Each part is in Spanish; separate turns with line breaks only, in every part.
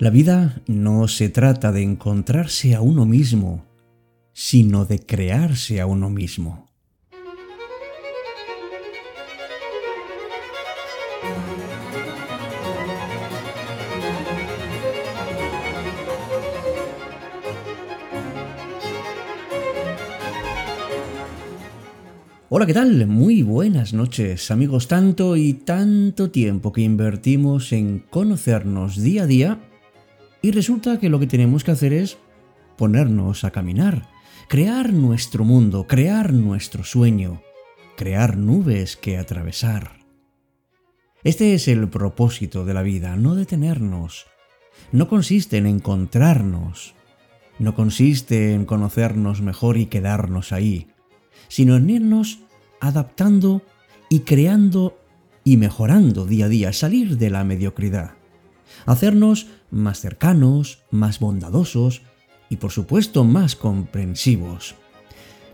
La vida no se trata de encontrarse a uno mismo, sino de crearse a uno mismo. Hola, ¿qué tal? Muy buenas noches, amigos. Tanto y tanto tiempo que invertimos en conocernos día a día y resulta que lo que tenemos que hacer es ponernos a caminar, crear nuestro mundo, crear nuestro sueño, crear nubes que atravesar. Este es el propósito de la vida, no detenernos. No consiste en encontrarnos, no consiste en conocernos mejor y quedarnos ahí, sino en irnos adaptando y creando y mejorando día a día, salir de la mediocridad hacernos más cercanos, más bondadosos y por supuesto más comprensivos.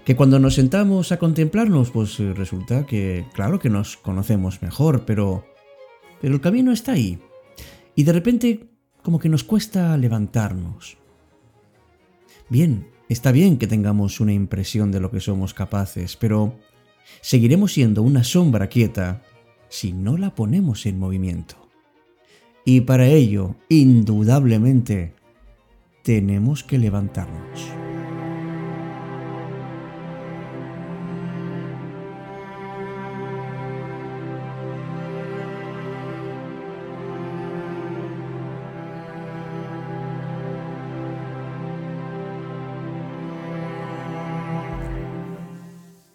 Que cuando nos sentamos a contemplarnos, pues eh, resulta que, claro que nos conocemos mejor, pero, pero el camino está ahí. Y de repente, como que nos cuesta levantarnos. Bien, está bien que tengamos una impresión de lo que somos capaces, pero seguiremos siendo una sombra quieta si no la ponemos en movimiento. Y para ello, indudablemente, tenemos que levantarnos.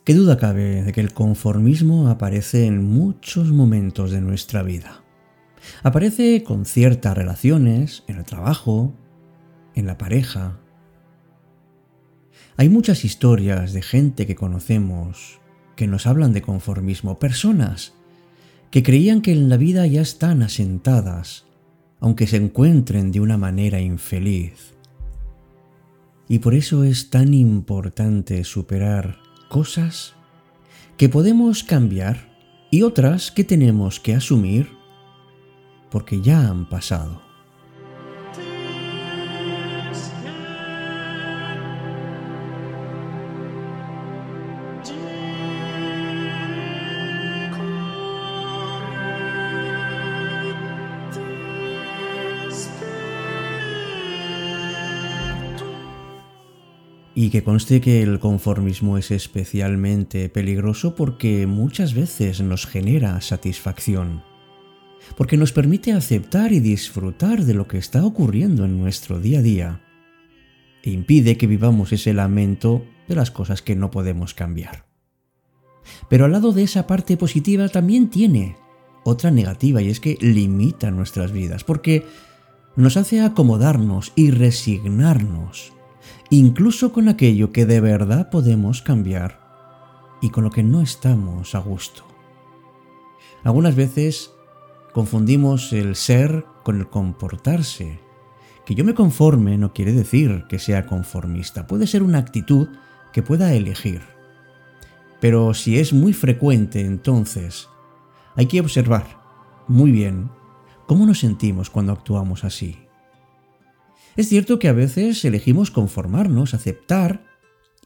¿Qué duda cabe de que el conformismo aparece en muchos momentos de nuestra vida? Aparece con ciertas relaciones, en el trabajo, en la pareja. Hay muchas historias de gente que conocemos que nos hablan de conformismo, personas que creían que en la vida ya están asentadas, aunque se encuentren de una manera infeliz. Y por eso es tan importante superar cosas que podemos cambiar y otras que tenemos que asumir porque ya han pasado. Y que conste que el conformismo es especialmente peligroso porque muchas veces nos genera satisfacción porque nos permite aceptar y disfrutar de lo que está ocurriendo en nuestro día a día e impide que vivamos ese lamento de las cosas que no podemos cambiar. Pero al lado de esa parte positiva también tiene otra negativa y es que limita nuestras vidas, porque nos hace acomodarnos y resignarnos, incluso con aquello que de verdad podemos cambiar y con lo que no estamos a gusto. Algunas veces Confundimos el ser con el comportarse. Que yo me conforme no quiere decir que sea conformista, puede ser una actitud que pueda elegir. Pero si es muy frecuente, entonces hay que observar muy bien cómo nos sentimos cuando actuamos así. Es cierto que a veces elegimos conformarnos, aceptar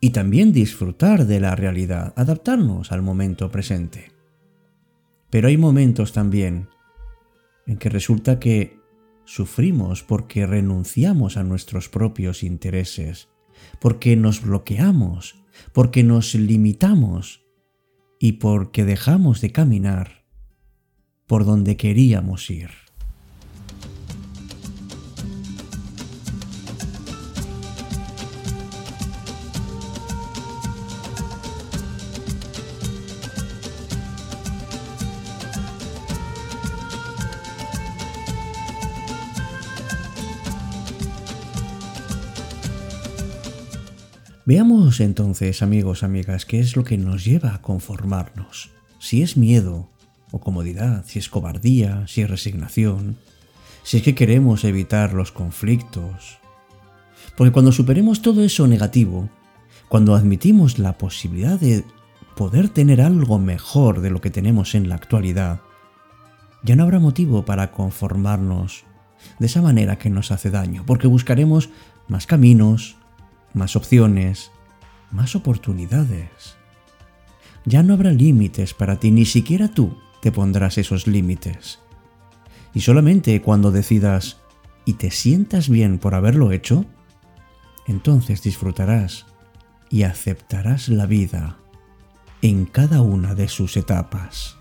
y también disfrutar de la realidad, adaptarnos al momento presente. Pero hay momentos también en que resulta que sufrimos porque renunciamos a nuestros propios intereses, porque nos bloqueamos, porque nos limitamos y porque dejamos de caminar por donde queríamos ir. Veamos entonces, amigos, amigas, qué es lo que nos lleva a conformarnos. Si es miedo o comodidad, si es cobardía, si es resignación, si es que queremos evitar los conflictos. Porque cuando superemos todo eso negativo, cuando admitimos la posibilidad de poder tener algo mejor de lo que tenemos en la actualidad, ya no habrá motivo para conformarnos de esa manera que nos hace daño, porque buscaremos más caminos, más opciones, más oportunidades. Ya no habrá límites para ti, ni siquiera tú te pondrás esos límites. Y solamente cuando decidas y te sientas bien por haberlo hecho, entonces disfrutarás y aceptarás la vida en cada una de sus etapas.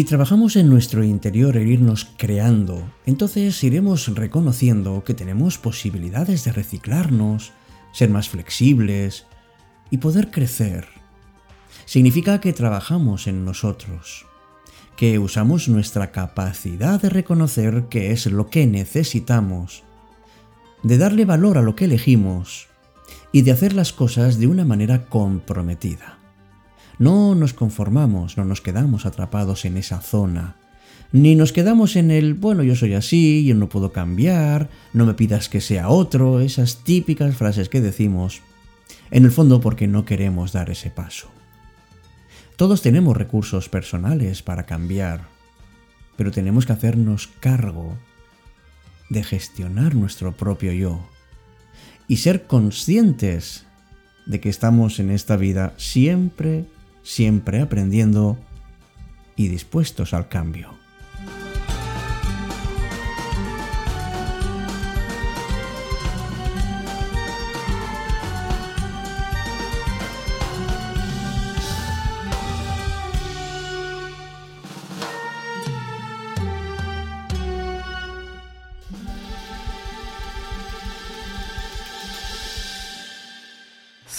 Si trabajamos en nuestro interior e irnos creando, entonces iremos reconociendo que tenemos posibilidades de reciclarnos, ser más flexibles y poder crecer. Significa que trabajamos en nosotros, que usamos nuestra capacidad de reconocer qué es lo que necesitamos, de darle valor a lo que elegimos y de hacer las cosas de una manera comprometida. No nos conformamos, no nos quedamos atrapados en esa zona. Ni nos quedamos en el, bueno, yo soy así, yo no puedo cambiar, no me pidas que sea otro, esas típicas frases que decimos, en el fondo porque no queremos dar ese paso. Todos tenemos recursos personales para cambiar, pero tenemos que hacernos cargo de gestionar nuestro propio yo y ser conscientes de que estamos en esta vida siempre siempre aprendiendo y dispuestos al cambio.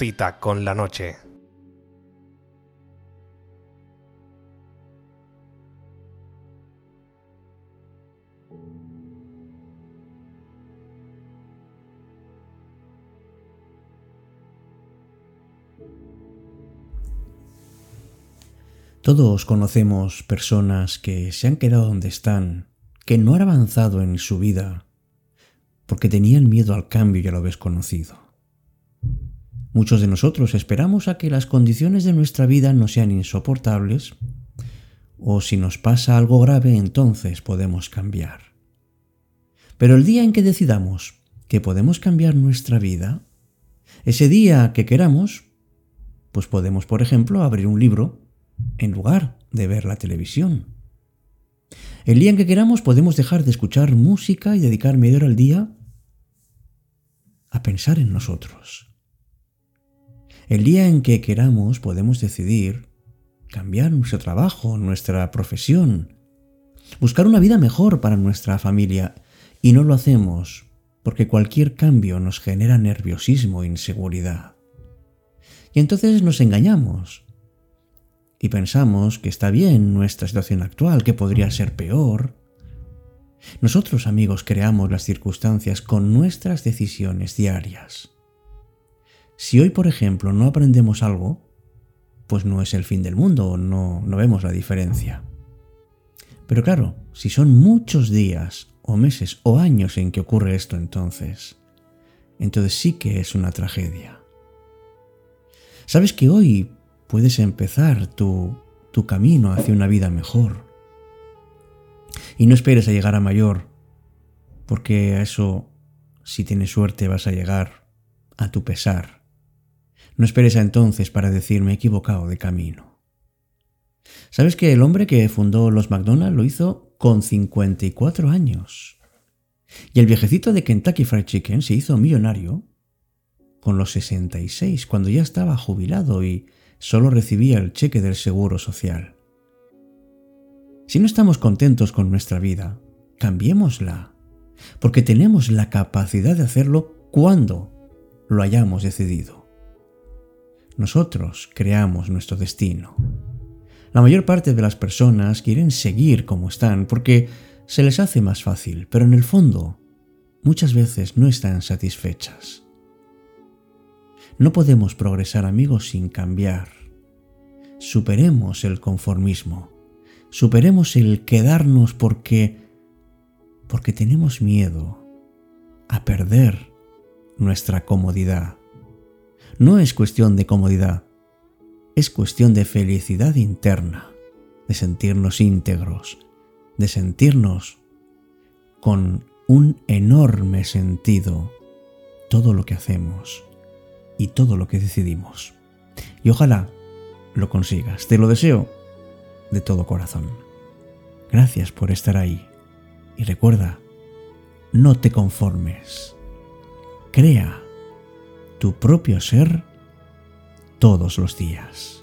Cita con la noche.
Todos conocemos personas que se han quedado donde están, que no han avanzado en su vida, porque tenían miedo al cambio y a lo desconocido. Muchos de nosotros esperamos a que las condiciones de nuestra vida no sean insoportables, o si nos pasa algo grave entonces podemos cambiar. Pero el día en que decidamos que podemos cambiar nuestra vida, ese día que queramos, pues podemos, por ejemplo, abrir un libro en lugar de ver la televisión. El día en que queramos podemos dejar de escuchar música y dedicar media hora al día a pensar en nosotros. El día en que queramos podemos decidir cambiar nuestro trabajo, nuestra profesión, buscar una vida mejor para nuestra familia y no lo hacemos porque cualquier cambio nos genera nerviosismo e inseguridad. Y entonces nos engañamos y pensamos que está bien nuestra situación actual, que podría ser peor. Nosotros, amigos, creamos las circunstancias con nuestras decisiones diarias. Si hoy, por ejemplo, no aprendemos algo, pues no es el fin del mundo, no, no vemos la diferencia. Pero claro, si son muchos días o meses o años en que ocurre esto entonces, entonces sí que es una tragedia. ¿Sabes que hoy puedes empezar tu, tu camino hacia una vida mejor. Y no esperes a llegar a mayor, porque a eso, si tienes suerte, vas a llegar a tu pesar. No esperes a entonces para decirme equivocado de camino. ¿Sabes que el hombre que fundó los McDonald's lo hizo con 54 años? Y el viejecito de Kentucky Fried Chicken se hizo millonario con los 66, cuando ya estaba jubilado y solo recibía el cheque del seguro social. Si no estamos contentos con nuestra vida, cambiémosla, porque tenemos la capacidad de hacerlo cuando lo hayamos decidido. Nosotros creamos nuestro destino. La mayor parte de las personas quieren seguir como están porque se les hace más fácil, pero en el fondo muchas veces no están satisfechas. No podemos progresar amigos sin cambiar. Superemos el conformismo. Superemos el quedarnos porque porque tenemos miedo a perder nuestra comodidad. No es cuestión de comodidad, es cuestión de felicidad interna, de sentirnos íntegros, de sentirnos con un enorme sentido todo lo que hacemos y todo lo que decidimos. Y ojalá lo consigas. Te lo deseo de todo corazón. Gracias por estar ahí. Y recuerda, no te conformes. Crea tu propio ser todos los días.